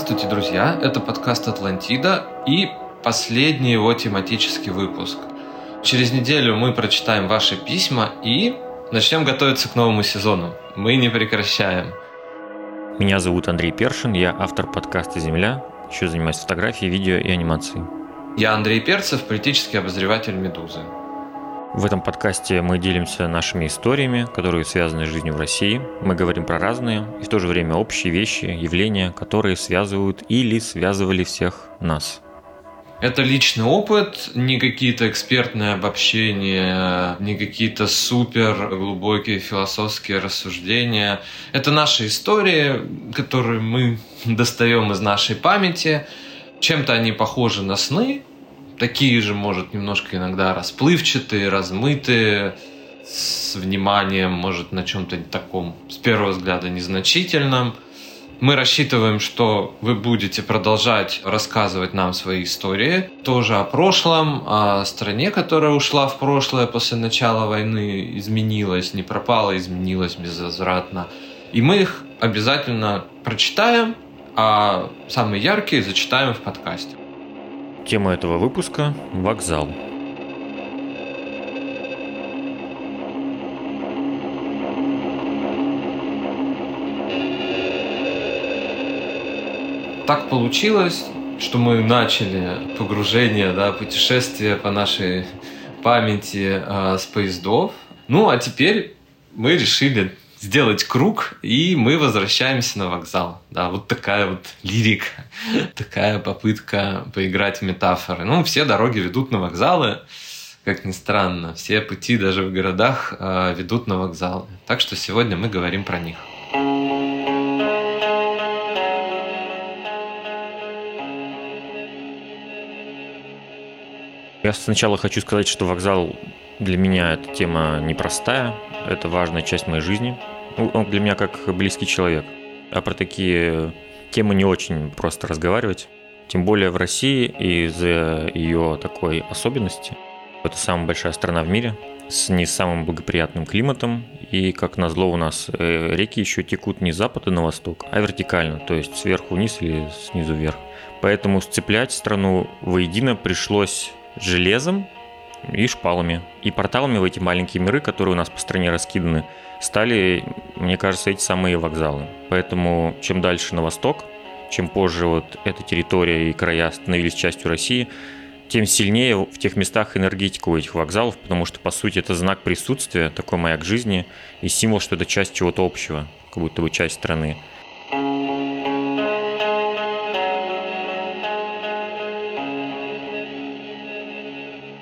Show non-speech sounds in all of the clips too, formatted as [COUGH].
Здравствуйте, друзья! Это подкаст «Атлантида» и последний его тематический выпуск. Через неделю мы прочитаем ваши письма и начнем готовиться к новому сезону. Мы не прекращаем. Меня зовут Андрей Першин, я автор подкаста «Земля», еще занимаюсь фотографией, видео и анимацией. Я Андрей Перцев, политический обозреватель «Медузы». В этом подкасте мы делимся нашими историями, которые связаны с жизнью в России. Мы говорим про разные и в то же время общие вещи, явления, которые связывают или связывали всех нас. Это личный опыт, не какие-то экспертные обобщения, не какие-то супер глубокие философские рассуждения. Это наши истории, которые мы [LAUGHS] достаем из нашей памяти. Чем-то они похожи на сны, такие же, может, немножко иногда расплывчатые, размытые, с вниманием, может, на чем-то таком, с первого взгляда, незначительном. Мы рассчитываем, что вы будете продолжать рассказывать нам свои истории, тоже о прошлом, о стране, которая ушла в прошлое после начала войны, изменилась, не пропала, изменилась безвозвратно. И мы их обязательно прочитаем, а самые яркие зачитаем в подкасте. Тема этого выпуска – вокзал. Так получилось, что мы начали погружение, да, путешествие по нашей памяти э, с поездов. Ну, а теперь мы решили сделать круг, и мы возвращаемся на вокзал. Да, вот такая вот лирика, [LAUGHS] такая попытка поиграть в метафоры. Ну, все дороги ведут на вокзалы, как ни странно. Все пути даже в городах э, ведут на вокзалы. Так что сегодня мы говорим про них. Я сначала хочу сказать, что вокзал для меня эта тема непростая, это важная часть моей жизни. Ну, он для меня как близкий человек. А про такие темы не очень просто разговаривать. Тем более в России из-за ее такой особенности. Это самая большая страна в мире с не самым благоприятным климатом. И, как назло, у нас э, реки еще текут не с запада на восток, а вертикально, то есть сверху вниз или снизу вверх. Поэтому сцеплять страну воедино пришлось железом и шпалами. И порталами в эти маленькие миры, которые у нас по стране раскиданы, стали, мне кажется, эти самые вокзалы. Поэтому чем дальше на восток, чем позже вот эта территория и края становились частью России, тем сильнее в тех местах энергетика у этих вокзалов, потому что, по сути, это знак присутствия, такой маяк жизни и символ, что это часть чего-то общего, как будто бы часть страны.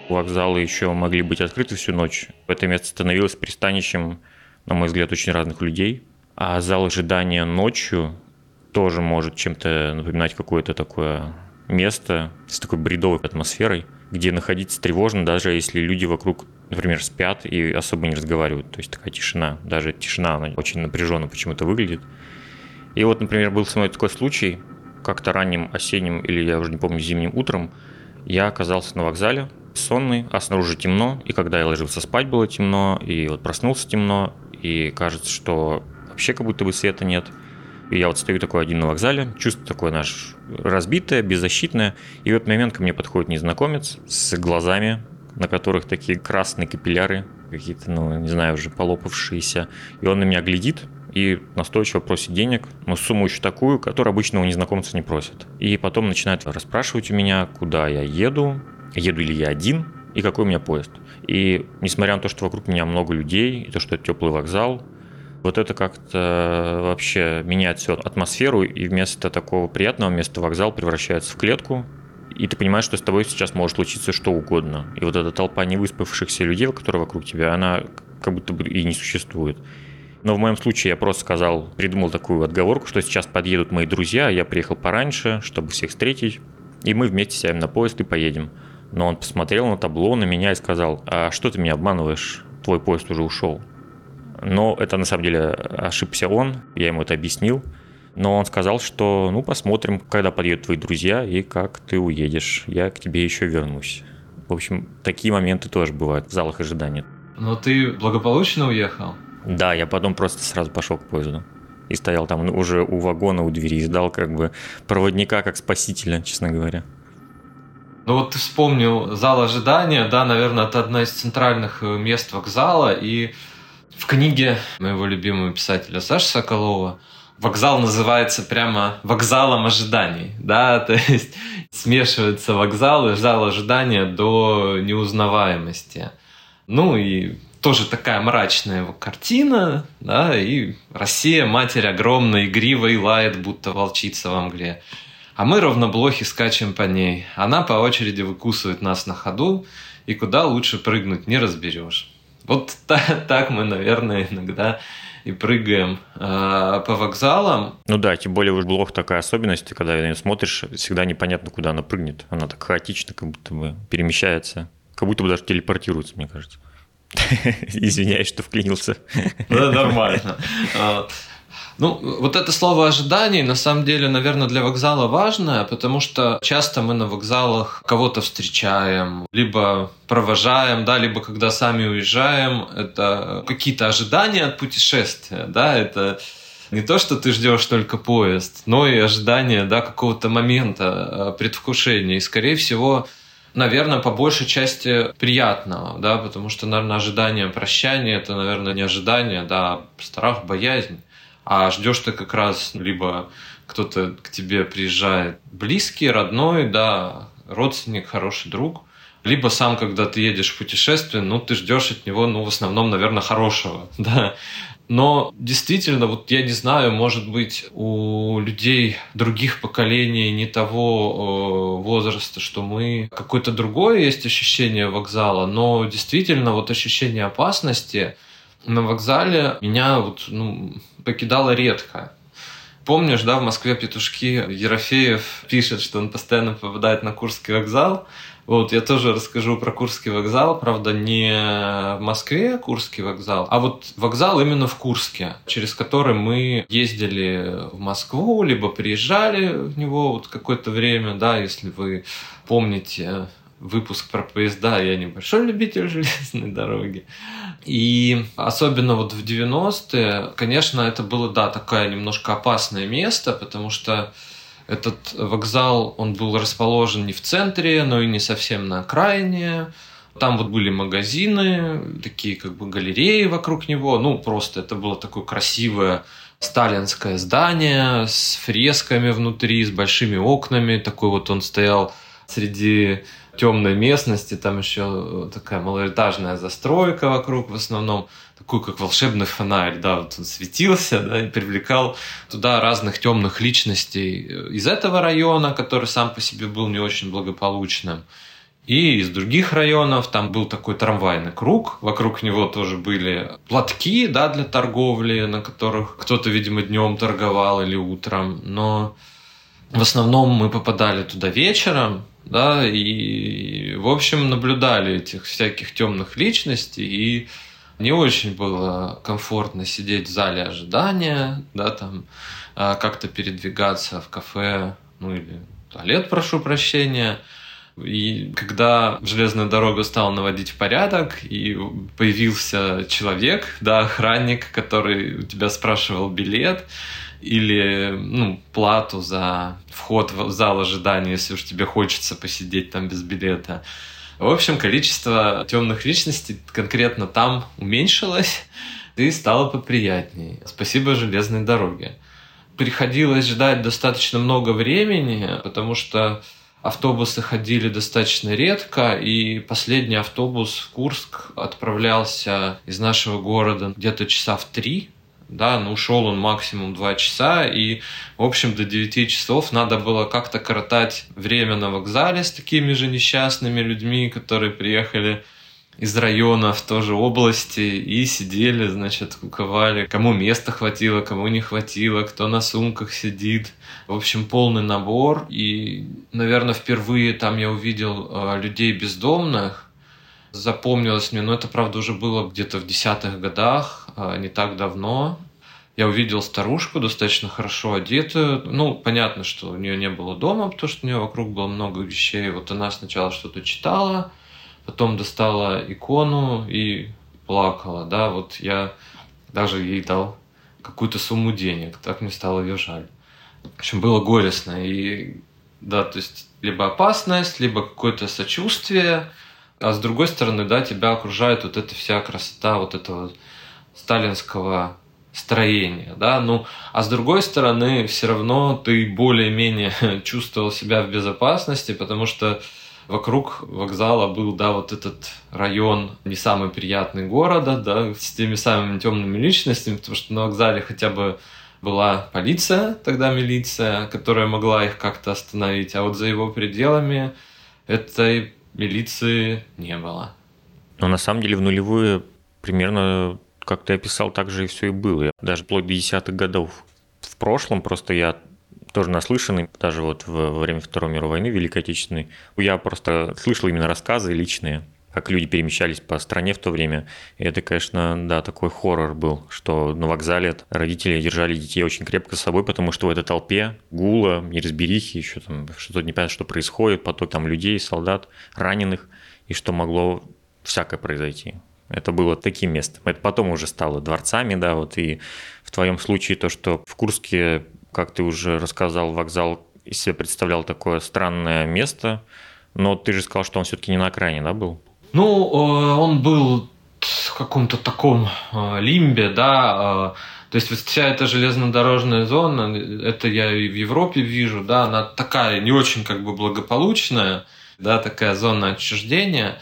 Вокзалы еще могли быть открыты всю ночь. Это место становилось пристанищем, на мой взгляд, очень разных людей. А зал ожидания ночью тоже может чем-то напоминать какое-то такое место с такой бредовой атмосферой, где находиться тревожно, даже если люди вокруг, например, спят и особо не разговаривают. То есть такая тишина. Даже тишина, она очень напряженно почему-то выглядит. И вот, например, был со мной такой случай, как-то ранним осенним или я уже не помню, зимним утром, я оказался на вокзале, сонный, а снаружи темно, и когда я ложился спать, было темно, и вот проснулся темно, и кажется, что вообще как будто бы света нет. И я вот стою такой один на вокзале, чувство такое наш разбитое, беззащитное, и в этот момент ко мне подходит незнакомец с глазами, на которых такие красные капилляры, какие-то, ну, не знаю, уже полопавшиеся, и он на меня глядит, и настойчиво просит денег, но сумму еще такую, которую обычного незнакомца не просит. И потом начинает расспрашивать у меня, куда я еду, еду ли я один и какой у меня поезд. И несмотря на то, что вокруг меня много людей, и то, что это теплый вокзал, вот это как-то вообще меняет всю атмосферу, и вместо такого приятного места вокзал превращается в клетку, и ты понимаешь, что с тобой сейчас может случиться что угодно. И вот эта толпа невыспавшихся людей, которые вокруг тебя, она как будто бы и не существует. Но в моем случае я просто сказал, придумал такую отговорку, что сейчас подъедут мои друзья, а я приехал пораньше, чтобы всех встретить, и мы вместе сядем на поезд и поедем. Но он посмотрел на табло, на меня и сказал, а что ты меня обманываешь? Твой поезд уже ушел. Но это на самом деле ошибся он, я ему это объяснил. Но он сказал, что ну посмотрим, когда подъедут твои друзья и как ты уедешь. Я к тебе еще вернусь. В общем, такие моменты тоже бывают в залах ожидания. Но ты благополучно уехал? Да, я потом просто сразу пошел к поезду. и стоял там уже у вагона, у двери, и ждал как бы проводника как спасителя, честно говоря. Ну вот ты вспомнил зал ожидания, да, наверное, это одно из центральных э, мест вокзала, и в книге моего любимого писателя Саши Соколова вокзал называется прямо вокзалом ожиданий, [LAUGHS] да, то есть смешивается вокзал и зал ожидания до неузнаваемости. Ну и тоже такая мрачная его картина, да, и Россия, матерь огромная, игривая и лает, будто волчица во мгле. А мы ровноблохи скачем по ней. Она по очереди выкусывает нас на ходу, и куда лучше прыгнуть не разберешь. Вот так, так мы, наверное, иногда и прыгаем э, по вокзалам. Ну да, тем более уж блог такая особенность, когда на нее смотришь, всегда непонятно, куда она прыгнет. Она так хаотично как будто бы перемещается. Как будто бы даже телепортируется, мне кажется. [LAUGHS] Извиняюсь, что вклинился. Да, нормально. А, ну, вот это слово ожиданий, на самом деле, наверное, для вокзала важное, потому что часто мы на вокзалах кого-то встречаем, либо провожаем, да, либо когда сами уезжаем, это какие-то ожидания от путешествия, да, это не то, что ты ждешь только поезд, но и ожидание, да, какого-то момента предвкушения. И, скорее всего, наверное, по большей части приятного, да, потому что, наверное, ожидание прощания – это, наверное, не ожидание, да, а страх, боязнь. А ждешь ты как раз либо кто-то к тебе приезжает близкий, родной, да, родственник, хороший друг, либо сам, когда ты едешь в путешествие, ну, ты ждешь от него, ну, в основном, наверное, хорошего, [LAUGHS] да. Но действительно, вот я не знаю, может быть, у людей других поколений не того э, возраста, что мы, какое-то другое есть ощущение вокзала, но действительно вот ощущение опасности на вокзале меня вот, ну, покидало редко. Помнишь, да, в Москве петушки Ерофеев пишет, что он постоянно попадает на Курский вокзал, вот, я тоже расскажу про Курский вокзал, правда, не в Москве Курский вокзал, а вот вокзал именно в Курске, через который мы ездили в Москву, либо приезжали в него вот какое-то время, да, если вы помните выпуск про поезда, я небольшой любитель железной дороги. И особенно вот в 90-е, конечно, это было, да, такое немножко опасное место, потому что этот вокзал, он был расположен не в центре, но и не совсем на окраине. Там вот были магазины, такие как бы галереи вокруг него. Ну, просто это было такое красивое сталинское здание с фресками внутри, с большими окнами. Такой вот он стоял среди темной местности, там еще такая малоэтажная застройка вокруг в основном, такой как волшебный фонарь, да, вот он светился, да, и привлекал туда разных темных личностей из этого района, который сам по себе был не очень благополучным, и из других районов. Там был такой трамвайный круг, вокруг него тоже были платки, да, для торговли, на которых кто-то, видимо, днем торговал или утром, но в основном мы попадали туда вечером, да, и, в общем, наблюдали этих всяких темных личностей, и не очень было комфортно сидеть в зале ожидания, да, там, а, как-то передвигаться в кафе, ну или туалет, прошу прощения. И когда железная дорога стала наводить порядок, и появился человек, да, охранник, который у тебя спрашивал билет, или ну, плату за вход в зал ожидания, если уж тебе хочется посидеть там без билета. В общем, количество темных личностей конкретно там уменьшилось [LAUGHS] и стало поприятнее. Спасибо железной дороге. Приходилось ждать достаточно много времени, потому что автобусы ходили достаточно редко, и последний автобус в Курск отправлялся из нашего города где-то часа в три, да, но ушел он максимум 2 часа, и, в общем, до 9 часов надо было как-то коротать время на вокзале с такими же несчастными людьми, которые приехали из районов тоже области и сидели, значит, куковали, кому места хватило, кому не хватило, кто на сумках сидит. В общем, полный набор. И, наверное, впервые там я увидел э, людей бездомных, запомнилось мне, но это, правда, уже было где-то в десятых годах, не так давно. Я увидел старушку, достаточно хорошо одетую. Ну, понятно, что у нее не было дома, потому что у нее вокруг было много вещей. Вот она сначала что-то читала, потом достала икону и плакала, да, вот я даже ей дал какую-то сумму денег. Так мне стало ее жаль. В общем, было горестно. И да, то есть либо опасность, либо какое-то сочувствие, а с другой стороны, да, тебя окружает вот эта вся красота вот этого сталинского строения, да, ну, а с другой стороны, все равно ты более-менее [LAUGHS] чувствовал себя в безопасности, потому что вокруг вокзала был, да, вот этот район не самый приятный города, да, с теми самыми темными личностями, потому что на вокзале хотя бы была полиция, тогда милиция, которая могла их как-то остановить, а вот за его пределами этой милиции не было. Но на самом деле в нулевые примерно, как ты описал, так же и все и было. Даже вплоть до десятых годов. В прошлом просто я тоже наслышанный, даже вот во время Второй мировой войны, Великой Отечественной, я просто слышал именно рассказы личные, как люди перемещались по стране в то время. И это, конечно, да, такой хоррор был, что на вокзале родители держали детей очень крепко с собой, потому что в этой толпе гула, неразберихи, еще там что-то непонятно, что происходит, поток там людей, солдат, раненых, и что могло всякое произойти. Это было таким местом. Это потом уже стало дворцами, да, вот и в твоем случае то, что в Курске как ты уже рассказал, вокзал из себя представлял такое странное место, но ты же сказал, что он все-таки не на окраине, да, был? Ну, э, он был в каком-то таком э, лимбе, да, э, то есть вся эта железнодорожная зона, это я и в Европе вижу, да, она такая не очень как бы благополучная, да, такая зона отчуждения.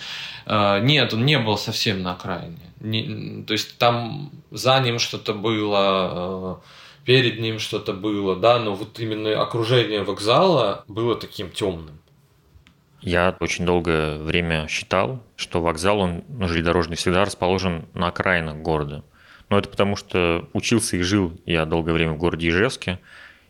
Нет, он не был совсем на окраине. Не, то есть там за ним что-то было, перед ним что-то было, да, но вот именно окружение вокзала было таким темным. Я очень долгое время считал, что вокзал, он ну, железнодорожный, всегда расположен на окраинах города. Но это потому, что учился и жил я долгое время в городе Ижевске,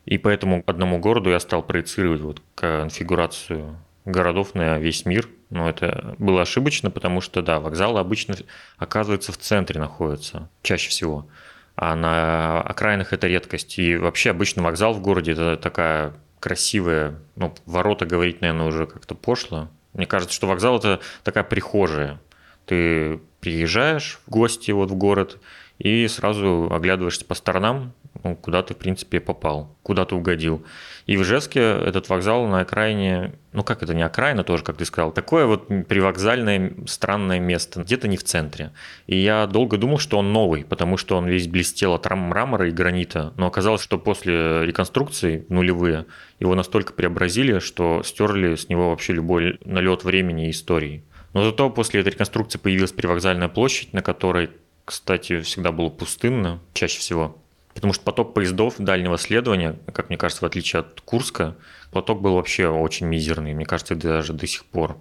и поэтому одному городу я стал проецировать вот конфигурацию городов на весь мир. Но это было ошибочно, потому что, да, вокзалы обычно, оказывается, в центре находятся, чаще всего а на окраинах это редкость. И вообще обычно вокзал в городе это такая красивая, ну, ворота говорить, наверное, уже как-то пошло. Мне кажется, что вокзал это такая прихожая. Ты приезжаешь в гости вот в город и сразу оглядываешься по сторонам, ну, куда ты, в принципе, попал, куда ты угодил. И в Ижевске этот вокзал на окраине, ну как это не окраина тоже, как ты сказал, такое вот привокзальное странное место, где-то не в центре. И я долго думал, что он новый, потому что он весь блестел от мрамора и гранита, но оказалось, что после реконструкции нулевые его настолько преобразили, что стерли с него вообще любой налет времени и истории. Но зато после этой реконструкции появилась привокзальная площадь, на которой, кстати, всегда было пустынно, чаще всего. Потому что поток поездов дальнего следования, как мне кажется, в отличие от Курска, поток был вообще очень мизерный, мне кажется, даже до сих пор.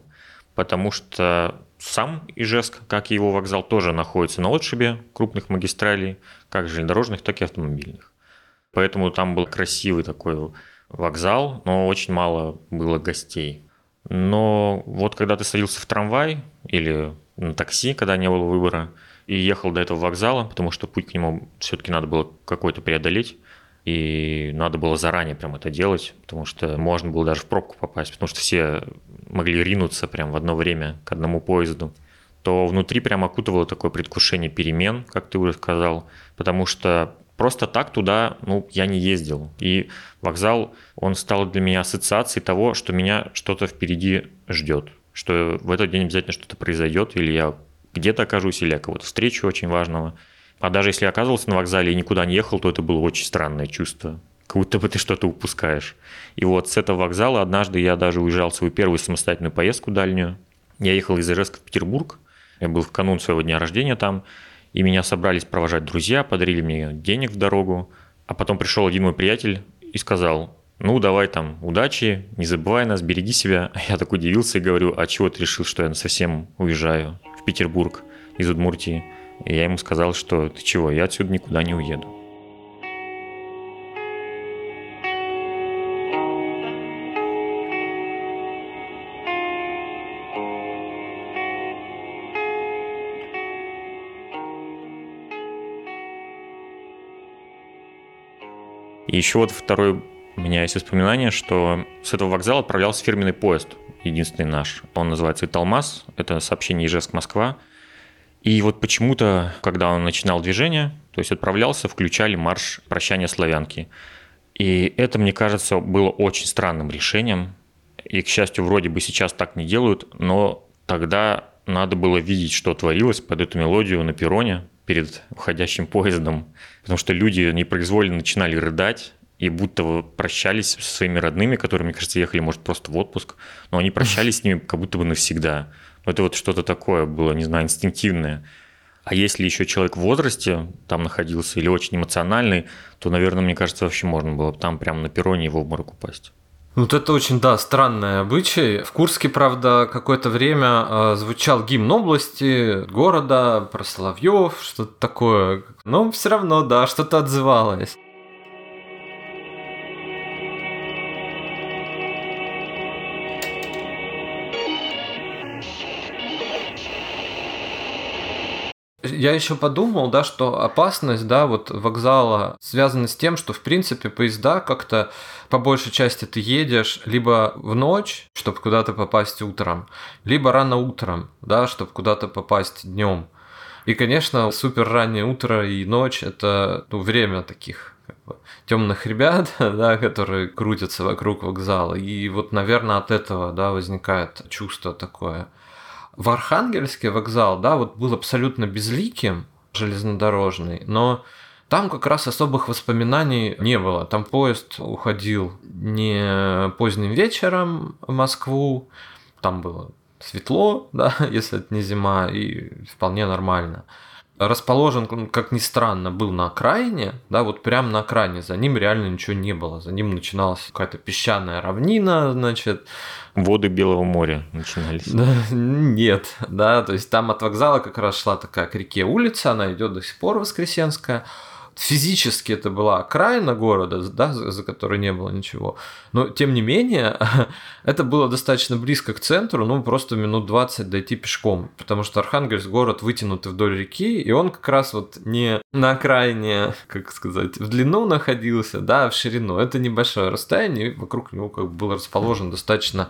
Потому что сам Ижевск, как и его вокзал, тоже находится на отшибе крупных магистралей, как железнодорожных, так и автомобильных. Поэтому там был красивый такой вокзал, но очень мало было гостей. Но вот когда ты садился в трамвай или на такси, когда не было выбора, и ехал до этого вокзала, потому что путь к нему все-таки надо было какой-то преодолеть. И надо было заранее прям это делать, потому что можно было даже в пробку попасть, потому что все могли ринуться прям в одно время к одному поезду то внутри прям окутывало такое предвкушение перемен, как ты уже сказал, потому что просто так туда, ну, я не ездил. И вокзал, он стал для меня ассоциацией того, что меня что-то впереди ждет, что в этот день обязательно что-то произойдет, или я где-то окажусь, или я кого-то встречу очень важного. А даже если я оказывался на вокзале и никуда не ехал, то это было очень странное чувство. Как будто бы ты что-то упускаешь. И вот с этого вокзала однажды я даже уезжал в свою первую самостоятельную поездку дальнюю. Я ехал из Ижевска в Петербург. Я был в канун своего дня рождения там. И меня собрались провожать друзья, подарили мне денег в дорогу. А потом пришел один мой приятель и сказал, ну, давай там, удачи, не забывай нас, береги себя. [LAUGHS] Я так удивился и говорю, а чего ты решил, что я совсем уезжаю? Петербург из Удмуртии. И я ему сказал, что ты чего, я отсюда никуда не уеду. И еще вот второй у меня есть воспоминание, что с этого вокзала отправлялся фирменный поезд единственный наш. Он называется «Италмас». Это сообщение Ижевск-Москва. И вот почему-то, когда он начинал движение, то есть отправлялся, включали марш «Прощание славянки». И это, мне кажется, было очень странным решением. И, к счастью, вроде бы сейчас так не делают, но тогда надо было видеть, что творилось под эту мелодию на перроне перед уходящим поездом, потому что люди непроизвольно начинали рыдать, и будто прощались со своими родными, которые, мне кажется, ехали, может, просто в отпуск, но они прощались с ними как будто бы навсегда. Это вот что-то такое было, не знаю, инстинктивное. А если еще человек в возрасте там находился или очень эмоциональный, то, наверное, мне кажется, вообще можно было там прямо на перроне его в обморок упасть. Вот это очень, да, странный обычай. В Курске, правда, какое-то время э, звучал гимн области, города, про Соловьев, что-то такое. Но все равно, да, что-то отзывалось. Я еще подумал, да, что опасность, да, вот вокзала связана с тем, что, в принципе, поезда как-то по большей части ты едешь либо в ночь, чтобы куда-то попасть утром, либо рано утром, да, чтобы куда-то попасть днем. И, конечно, супер раннее утро и ночь – это ну, время таких как бы, темных ребят, [LAUGHS] да, которые крутятся вокруг вокзала. И вот, наверное, от этого да, возникает чувство такое – в Архангельске вокзал, да, вот был абсолютно безликим, железнодорожный, но там как раз особых воспоминаний не было. Там поезд уходил не поздним вечером в Москву, там было светло, [LAUGHS] да, если это не зима, и вполне нормально расположен, как ни странно, был на окраине, да, вот прямо на окраине, за ним реально ничего не было, за ним начиналась какая-то песчаная равнина, значит. Воды Белого моря начинались. Да, нет, да, то есть там от вокзала как раз шла такая к реке улица, она идет до сих пор Воскресенская, физически это была окраина города, да, за которой не было ничего. Но, тем не менее, [LAUGHS] это было достаточно близко к центру, ну, просто минут 20 дойти пешком, потому что Архангельск город вытянутый вдоль реки, и он как раз вот не на окраине, [LAUGHS] как сказать, в длину находился, да, а в ширину. Это небольшое расстояние, и вокруг него как бы был расположен достаточно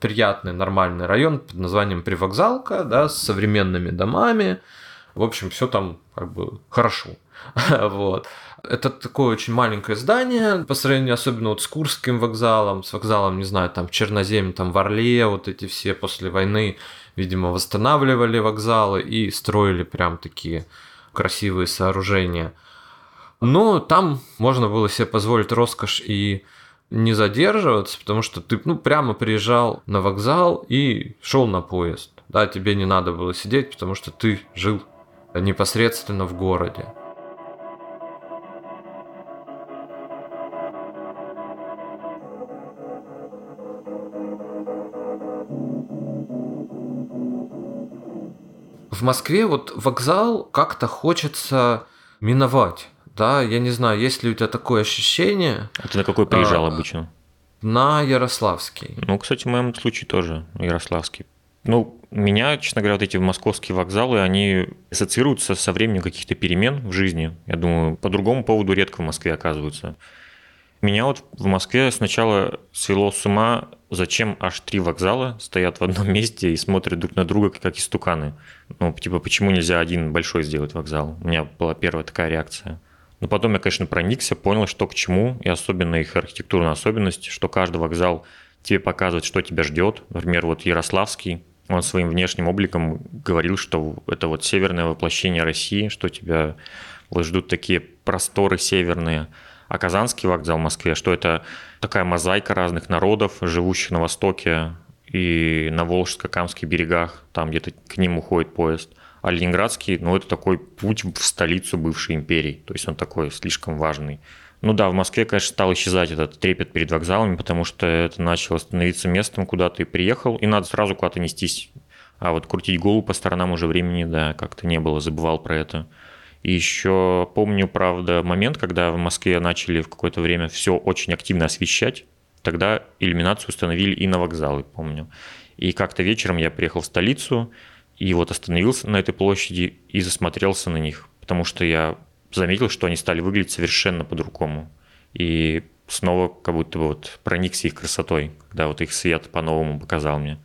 приятный, нормальный район под названием Привокзалка, да, с современными домами. В общем, все там как бы хорошо. [LAUGHS] вот. Это такое очень маленькое здание, по сравнению особенно вот с Курским вокзалом, с вокзалом, не знаю, там Чернозем, там в Орле, вот эти все после войны, видимо, восстанавливали вокзалы и строили прям такие красивые сооружения. Но там можно было себе позволить роскошь и не задерживаться, потому что ты ну, прямо приезжал на вокзал и шел на поезд. Да, тебе не надо было сидеть, потому что ты жил непосредственно в городе. В Москве вот вокзал как-то хочется миновать. Да, я не знаю, есть ли у тебя такое ощущение. А ты на какой приезжал а, обычно? На Ярославский. Ну, кстати, в моем случае тоже Ярославский. Ну, меня, честно говоря, вот эти московские вокзалы, они ассоциируются со временем каких-то перемен в жизни. Я думаю, по другому поводу редко в Москве оказываются. Меня вот в Москве сначала свело с ума, зачем аж три вокзала стоят в одном месте и смотрят друг на друга, как истуканы. Ну, типа, почему нельзя один большой сделать вокзал? У меня была первая такая реакция. Но потом я, конечно, проникся, понял, что к чему, и особенно их архитектурная особенность, что каждый вокзал тебе показывает, что тебя ждет. Например, вот Ярославский, он своим внешним обликом говорил, что это вот северное воплощение России, что тебя вот ждут такие просторы северные – а Казанский вокзал в Москве, что это такая мозаика разных народов, живущих на Востоке и на Волжско-Камских берегах, там где-то к ним уходит поезд. А Ленинградский, ну, это такой путь в столицу бывшей империи, то есть он такой слишком важный. Ну да, в Москве, конечно, стал исчезать этот трепет перед вокзалами, потому что это начало становиться местом, куда ты приехал, и надо сразу куда-то нестись. А вот крутить голову по сторонам уже времени, да, как-то не было, забывал про это. И еще помню, правда, момент, когда в Москве начали в какое-то время все очень активно освещать. Тогда иллюминацию установили и на вокзалы, помню. И как-то вечером я приехал в столицу, и вот остановился на этой площади и засмотрелся на них, потому что я заметил, что они стали выглядеть совершенно по-другому. И снова как будто бы вот проникся их красотой, когда вот их свет по-новому показал мне.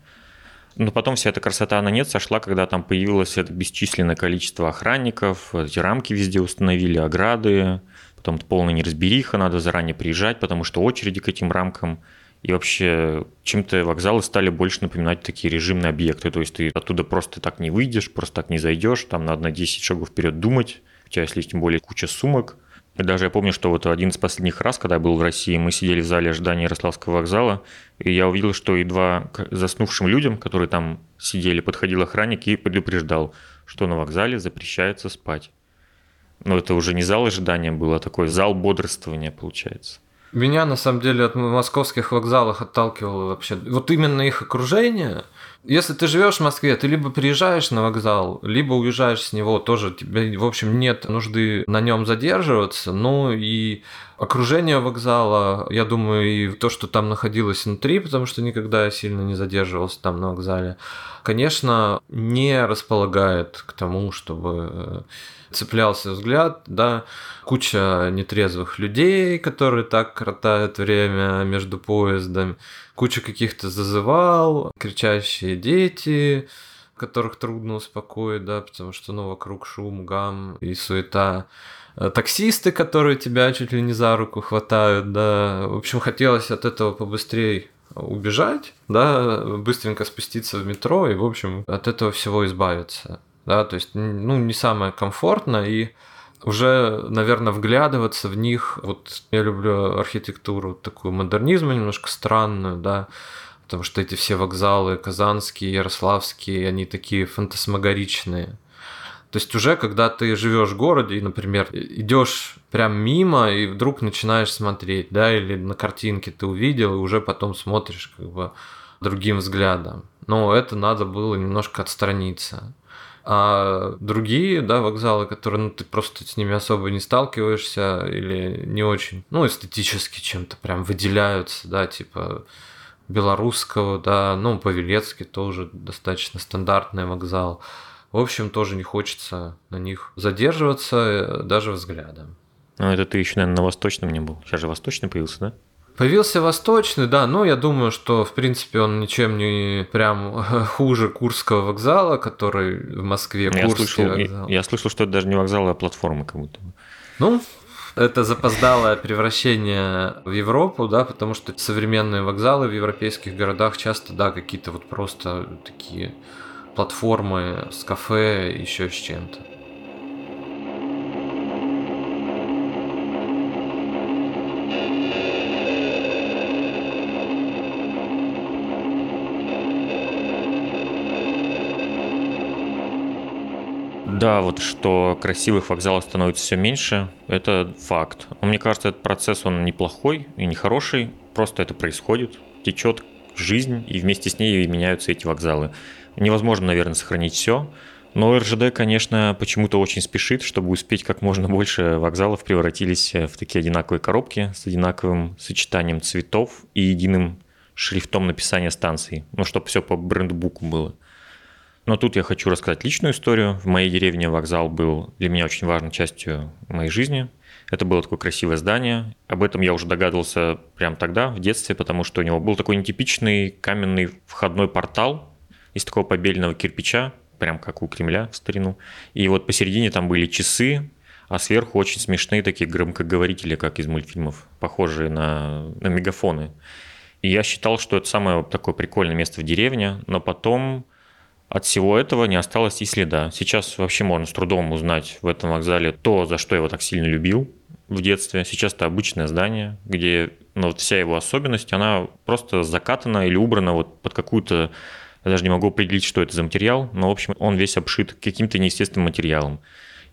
Но потом вся эта красота на нет сошла, когда там появилось это бесчисленное количество охранников, эти рамки везде установили, ограды, потом полная неразбериха, надо заранее приезжать, потому что очереди к этим рамкам. И вообще чем-то вокзалы стали больше напоминать такие режимные объекты. То есть ты оттуда просто так не выйдешь, просто так не зайдешь, там надо на 10 шагов вперед думать. У тебя, если тем более куча сумок, даже я помню, что вот один из последних раз, когда я был в России, мы сидели в зале ожидания Ярославского вокзала, и я увидел, что едва заснувшим людям, которые там сидели, подходил охранник и предупреждал, что на вокзале запрещается спать. Но это уже не зал ожидания был, а такой зал бодрствования, получается. Меня, на самом деле, от московских вокзалов отталкивало вообще... Вот именно их окружение. Если ты живешь в Москве, ты либо приезжаешь на вокзал, либо уезжаешь с него, тоже тебе, в общем, нет нужды на нем задерживаться. Ну и окружение вокзала, я думаю, и то, что там находилось внутри, потому что никогда я сильно не задерживался там на вокзале, конечно, не располагает к тому, чтобы э, цеплялся взгляд, да, куча нетрезвых людей, которые так кротают время между поездами, куча каких-то зазывал, кричащие дети, которых трудно успокоить, да, потому что, ну, вокруг шум, гам и суета. Э, таксисты, которые тебя чуть ли не за руку хватают, да. В общем, хотелось от этого побыстрее убежать, да, быстренько спуститься в метро и, в общем, от этого всего избавиться да, то есть, ну, не самое комфортно, и уже, наверное, вглядываться в них, вот я люблю архитектуру такую модернизма немножко странную, да, потому что эти все вокзалы казанские, ярославские, они такие фантасмагоричные. То есть уже когда ты живешь в городе например, идешь прям мимо и вдруг начинаешь смотреть, да, или на картинке ты увидел и уже потом смотришь как бы другим взглядом. Но это надо было немножко отстраниться. А другие, да, вокзалы, которые, ну, ты просто с ними особо не сталкиваешься или не очень, ну, эстетически чем-то прям выделяются, да, типа белорусского, да, ну, Павелецкий тоже достаточно стандартный вокзал. В общем, тоже не хочется на них задерживаться э, даже взглядом. Ну, это ты еще, наверное, на Восточном не был. Сейчас же Восточный появился, да? Появился Восточный, да, но я думаю, что, в принципе, он ничем не прям [LAUGHS] хуже Курского вокзала, который в Москве, я слышал, вокзал. Я, я слышал, что это даже не вокзал, а платформа как будто. Ну, это запоздалое превращение в Европу, да, потому что современные вокзалы в европейских городах часто, да, какие-то вот просто такие платформы с кафе, еще с чем-то. Да, вот что красивых вокзалов становится все меньше, это факт. Но мне кажется, этот процесс, он неплохой и не хороший, просто это происходит, течет жизнь, и вместе с ней меняются эти вокзалы. Невозможно, наверное, сохранить все, но РЖД, конечно, почему-то очень спешит, чтобы успеть как можно больше вокзалов превратились в такие одинаковые коробки с одинаковым сочетанием цветов и единым шрифтом написания станций, ну, чтобы все по брендбуку было. Но тут я хочу рассказать личную историю. В моей деревне вокзал был для меня очень важной частью моей жизни. Это было такое красивое здание. Об этом я уже догадывался прямо тогда, в детстве, потому что у него был такой нетипичный каменный входной портал из такого побеленного кирпича, прям как у Кремля в старину. И вот посередине там были часы, а сверху очень смешные такие громкоговорители, как из мультфильмов, похожие на, на мегафоны. И я считал, что это самое такое прикольное место в деревне, но потом от всего этого не осталось и следа. Сейчас вообще можно с трудом узнать в этом вокзале то, за что я его так сильно любил в детстве. Сейчас это обычное здание, где ну, вот вся его особенность, она просто закатана или убрана вот под какую-то я даже не могу определить, что это за материал, но, в общем, он весь обшит каким-то неестественным материалом.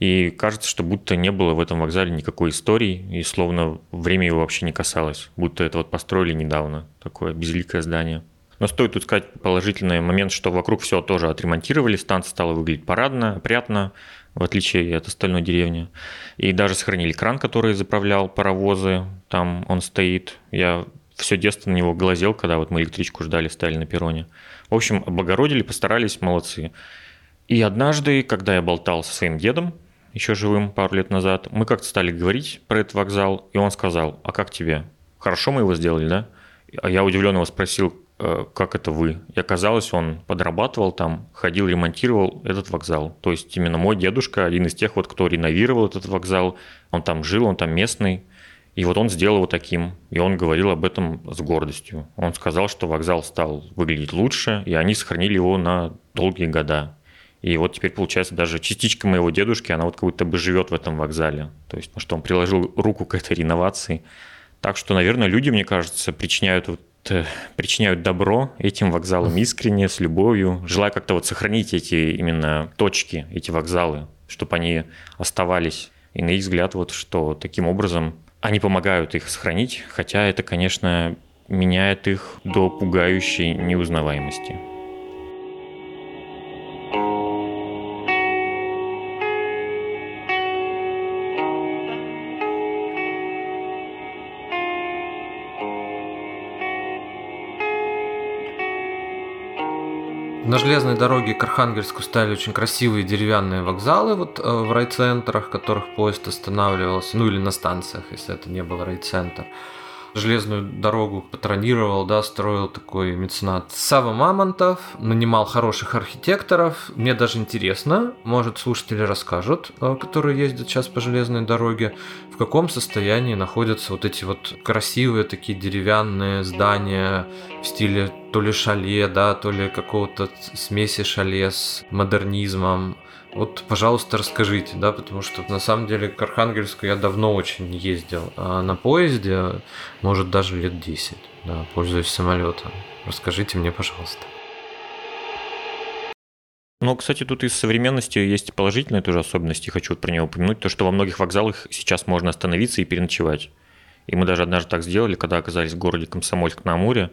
И кажется, что будто не было в этом вокзале никакой истории, и словно время его вообще не касалось, будто это вот построили недавно, такое безликое здание. Но стоит тут сказать положительный момент, что вокруг все тоже отремонтировали, станция стала выглядеть парадно, опрятно, в отличие от остальной деревни. И даже сохранили кран, который заправлял паровозы, там он стоит. Я все детство на него глазел, когда вот мы электричку ждали, стояли на перроне. В общем, облагородили, постарались, молодцы. И однажды, когда я болтал со своим дедом, еще живым пару лет назад, мы как-то стали говорить про этот вокзал, и он сказал, а как тебе? Хорошо мы его сделали, да? А я удивленно его спросил, как это вы. И оказалось, он подрабатывал там, ходил, ремонтировал этот вокзал. То есть именно мой дедушка, один из тех вот, кто реновировал этот вокзал, он там жил, он там местный. И вот он сделал его таким, и он говорил об этом с гордостью. Он сказал, что вокзал стал выглядеть лучше, и они сохранили его на долгие года. И вот теперь, получается, даже частичка моего дедушки, она вот как будто бы живет в этом вокзале. То есть, что он приложил руку к этой реновации. Так что, наверное, люди, мне кажется, причиняют вот э, причиняют добро этим вокзалам искренне, с любовью, желая как-то вот сохранить эти именно точки, эти вокзалы, чтобы они оставались. И на их взгляд, вот что таким образом они помогают их сохранить, хотя это, конечно, меняет их до пугающей неузнаваемости. На железной дороге к Архангельску стали очень красивые деревянные вокзалы вот э, в райцентрах, в которых поезд останавливался, ну или на станциях, если это не был райцентр железную дорогу патронировал, да, строил такой меценат Сава Мамонтов, нанимал хороших архитекторов. Мне даже интересно, может, слушатели расскажут, э, которые ездят сейчас по железной дороге, в каком состоянии находятся вот эти вот красивые такие деревянные здания в стиле то ли шале, да, то ли какого-то смеси шале с модернизмом. Вот, пожалуйста, расскажите, да, потому что на самом деле к Архангельску я давно очень ездил. А на поезде, может, даже лет 10, да, пользуюсь самолетом. Расскажите мне, пожалуйста. Ну, кстати, тут из современности есть положительные тоже особенности, хочу про него упомянуть, то, что во многих вокзалах сейчас можно остановиться и переночевать. И мы даже однажды так сделали, когда оказались в городе Комсомольск-на-Амуре,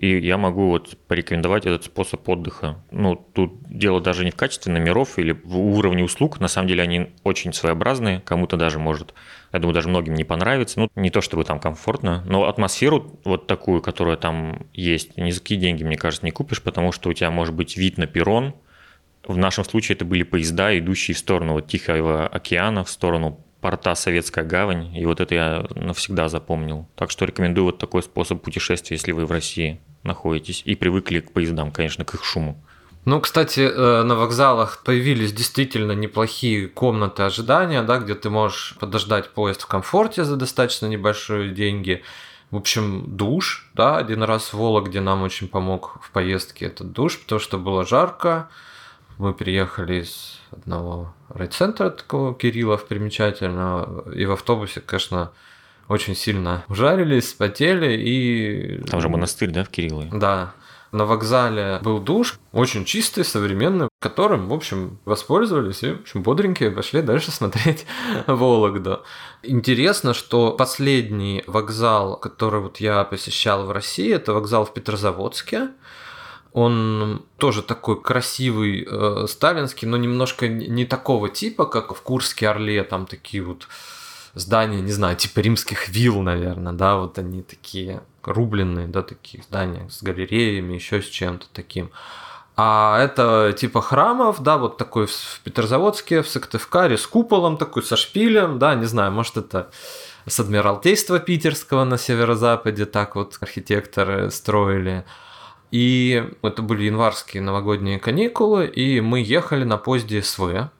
и я могу вот порекомендовать этот способ отдыха. Ну, тут дело даже не в качестве номеров или в уровне услуг. На самом деле они очень своеобразные. Кому-то даже может, я думаю, даже многим не понравится. Ну, не то чтобы там комфортно, но атмосферу вот такую, которая там есть, ни за какие деньги, мне кажется, не купишь, потому что у тебя может быть вид на перрон. В нашем случае это были поезда, идущие в сторону вот Тихого океана, в сторону порта Советская гавань, и вот это я навсегда запомнил. Так что рекомендую вот такой способ путешествия, если вы в России находитесь и привыкли к поездам, конечно, к их шуму. Ну, кстати, э, на вокзалах появились действительно неплохие комнаты ожидания, да, где ты можешь подождать поезд в комфорте за достаточно небольшие деньги. В общем, душ, да, один раз в Вологде нам очень помог в поездке этот душ, потому что было жарко. Мы приехали из одного райцентра такого Кириллов примечательного, и в автобусе, конечно, очень сильно ужарились, потели и... Там же монастырь, да, в Кириллове? Да. На вокзале был душ, очень чистый, современный, которым, в общем, воспользовались и, в общем, бодренькие пошли дальше [LAUGHS] смотреть Вологду. Интересно, что последний вокзал, который вот я посещал в России, это вокзал в Петрозаводске. Он тоже такой красивый, э, сталинский, но немножко не такого типа, как в Курске Орле, там такие вот здания, не знаю, типа римских вилл, наверное, да, вот они такие рубленные, да, такие здания с галереями, еще с чем-то таким. А это типа храмов, да, вот такой в Петрозаводске, в Сыктывкаре, с куполом такой, со шпилем, да, не знаю, может это с Адмиралтейства Питерского на северо-западе так вот архитекторы строили. И это были январские новогодние каникулы, и мы ехали на поезде СВ.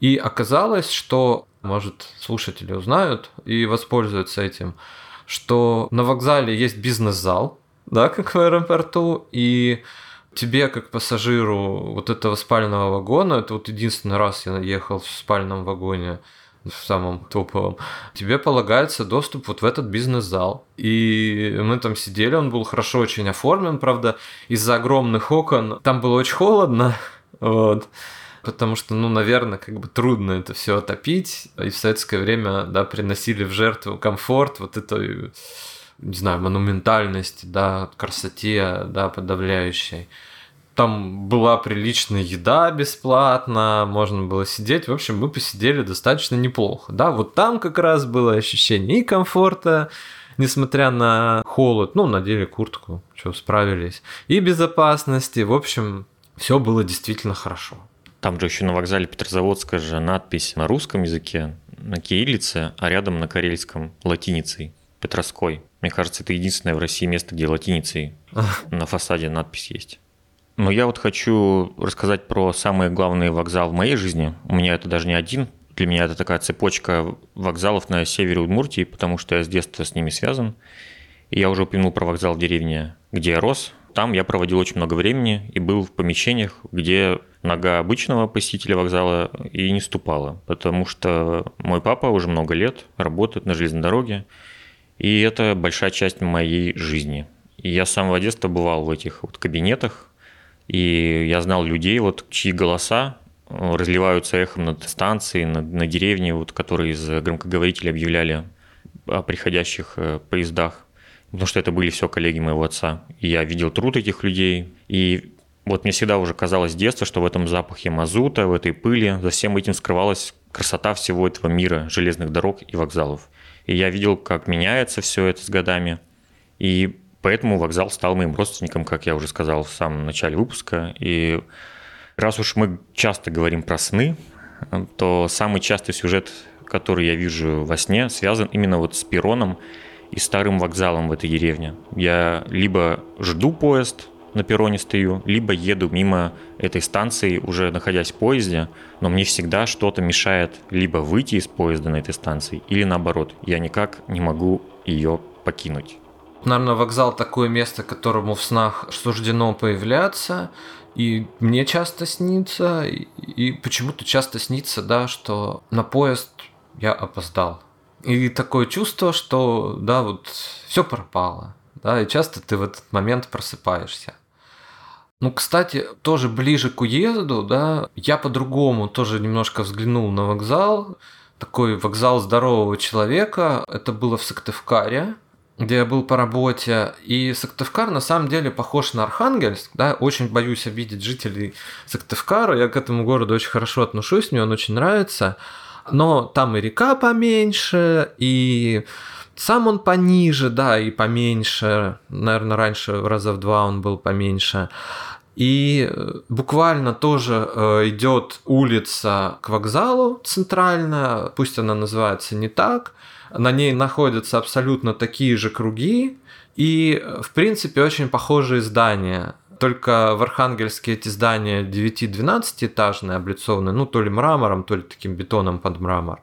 И оказалось, что может, слушатели узнают и воспользуются этим, что на вокзале есть бизнес-зал, да, как в аэропорту, и тебе, как пассажиру вот этого спального вагона, это вот единственный раз я ехал в спальном вагоне, в самом топовом, тебе полагается доступ вот в этот бизнес-зал. И мы там сидели, он был хорошо очень оформлен, правда, из-за огромных окон там было очень холодно, [LAUGHS] вот потому что, ну, наверное, как бы трудно это все отопить, и в советское время, да, приносили в жертву комфорт, вот это, не знаю, монументальность, да, красоте, да, подавляющей. Там была приличная еда бесплатно, можно было сидеть. В общем, мы посидели достаточно неплохо. Да, вот там как раз было ощущение и комфорта, несмотря на холод. Ну, надели куртку, что, справились. И безопасности. В общем, все было действительно хорошо. Там же еще на вокзале Петрозаводска же надпись на русском языке, на кириллице, а рядом на карельском латиницей, Петровской. Мне кажется, это единственное в России место, где латиницей [LAUGHS] на фасаде надпись есть. Но я вот хочу рассказать про самый главный вокзал в моей жизни. У меня это даже не один. Для меня это такая цепочка вокзалов на севере Удмуртии, потому что я с детства с ними связан. И я уже упомянул про вокзал в деревне, где я рос. Там я проводил очень много времени и был в помещениях, где нога обычного посетителя вокзала и не ступала, потому что мой папа уже много лет работает на железной дороге, и это большая часть моей жизни. И я с самого детства бывал в этих вот кабинетах, и я знал людей, вот, чьи голоса разливаются эхом над станцией, над, на деревне, вот, которые из громкоговорителя объявляли о приходящих э, поездах потому что это были все коллеги моего отца. И я видел труд этих людей, и вот мне всегда уже казалось с детства, что в этом запахе мазута, в этой пыли, за всем этим скрывалась красота всего этого мира железных дорог и вокзалов. И я видел, как меняется все это с годами. И поэтому вокзал стал моим родственником, как я уже сказал в самом начале выпуска. И раз уж мы часто говорим про сны, то самый частый сюжет, который я вижу во сне, связан именно вот с перроном и старым вокзалом в этой деревне. Я либо жду поезд, на перроне стою, либо еду мимо этой станции, уже находясь в поезде, но мне всегда что-то мешает либо выйти из поезда на этой станции, или наоборот, я никак не могу ее покинуть. Наверное, вокзал такое место, которому в снах суждено появляться, и мне часто снится, и почему-то часто снится, да, что на поезд я опоздал. И такое чувство, что, да, вот все пропало. Да, и часто ты в этот момент просыпаешься. Ну, кстати, тоже ближе к уезду, да, я по-другому тоже немножко взглянул на вокзал. Такой вокзал здорового человека. Это было в Сыктывкаре, где я был по работе. И Сыктывкар на самом деле похож на Архангельск. Да? Очень боюсь обидеть жителей Сыктывкара. Я к этому городу очень хорошо отношусь, мне он очень нравится но там и река поменьше, и сам он пониже, да, и поменьше. Наверное, раньше раза в два он был поменьше. И э, буквально тоже э, идет улица к вокзалу центральная, пусть она называется не так. На ней находятся абсолютно такие же круги, и, в принципе, очень похожие здания только в Архангельске эти здания 9-12 этажные, облицованные, ну, то ли мрамором, то ли таким бетоном под мрамор.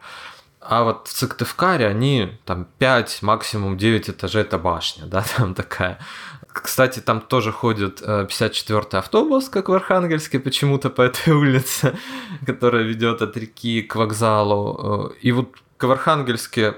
А вот в Сыктывкаре они там 5, максимум 9 этажей, это башня, да, [LAUGHS] там такая. Кстати, там тоже ходит 54-й э, автобус, как в Архангельске, почему-то по этой улице, [LAUGHS] которая ведет от реки к вокзалу. Э, и вот в Архангельске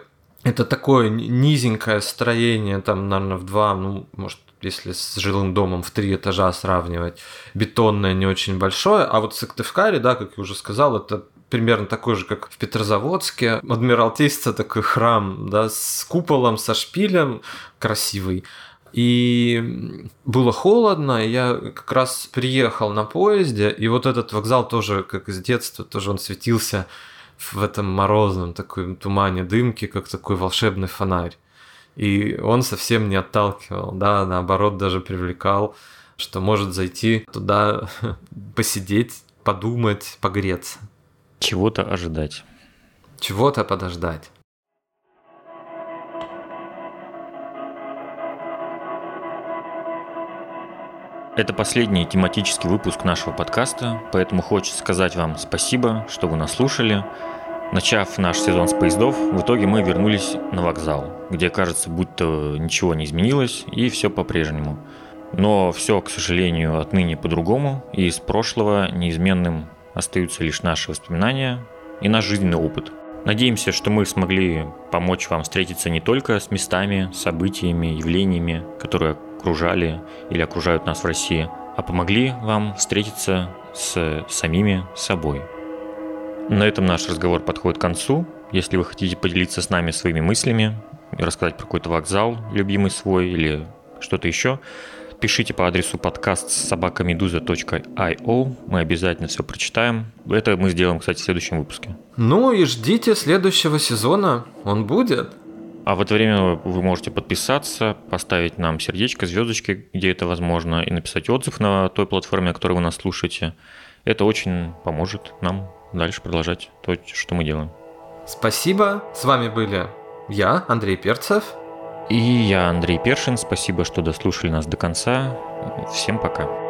это такое низенькое строение, там, наверное, в два, ну, может, если с жилым домом в три этажа сравнивать, бетонное не очень большое, а вот Сыктывкаре, да, как я уже сказал, это примерно такой же, как в Петрозаводске. Адмиралтейство такой храм, да, с куполом, со шпилем, красивый. И было холодно, и я как раз приехал на поезде, и вот этот вокзал тоже, как из детства, тоже он светился в этом морозном такой тумане дымки, как такой волшебный фонарь. И он совсем не отталкивал, да, наоборот, даже привлекал, что может зайти туда, [LAUGHS] посидеть, подумать, погреться. Чего-то ожидать. Чего-то подождать. Это последний тематический выпуск нашего подкаста, поэтому хочется сказать вам спасибо, что вы нас слушали. Начав наш сезон с поездов, в итоге мы вернулись на вокзал, где кажется, будто ничего не изменилось и все по-прежнему. Но все, к сожалению, отныне по-другому, и из прошлого неизменным остаются лишь наши воспоминания и наш жизненный опыт. Надеемся, что мы смогли помочь вам встретиться не только с местами, событиями, явлениями, которые окружали или окружают нас в России, а помогли вам встретиться с самими собой – на этом наш разговор подходит к концу. Если вы хотите поделиться с нами своими мыслями рассказать про какой-то вокзал, любимый свой или что-то еще, пишите по адресу подкаст собакамедуза.io. Мы обязательно все прочитаем. Это мы сделаем, кстати, в следующем выпуске. Ну и ждите следующего сезона. Он будет. А в это время вы можете подписаться, поставить нам сердечко, звездочки, где это возможно, и написать отзыв на той платформе, на которой вы нас слушаете. Это очень поможет нам дальше продолжать то, что мы делаем. Спасибо. С вами были я, Андрей Перцев. И я, Андрей Першин. Спасибо, что дослушали нас до конца. Всем пока.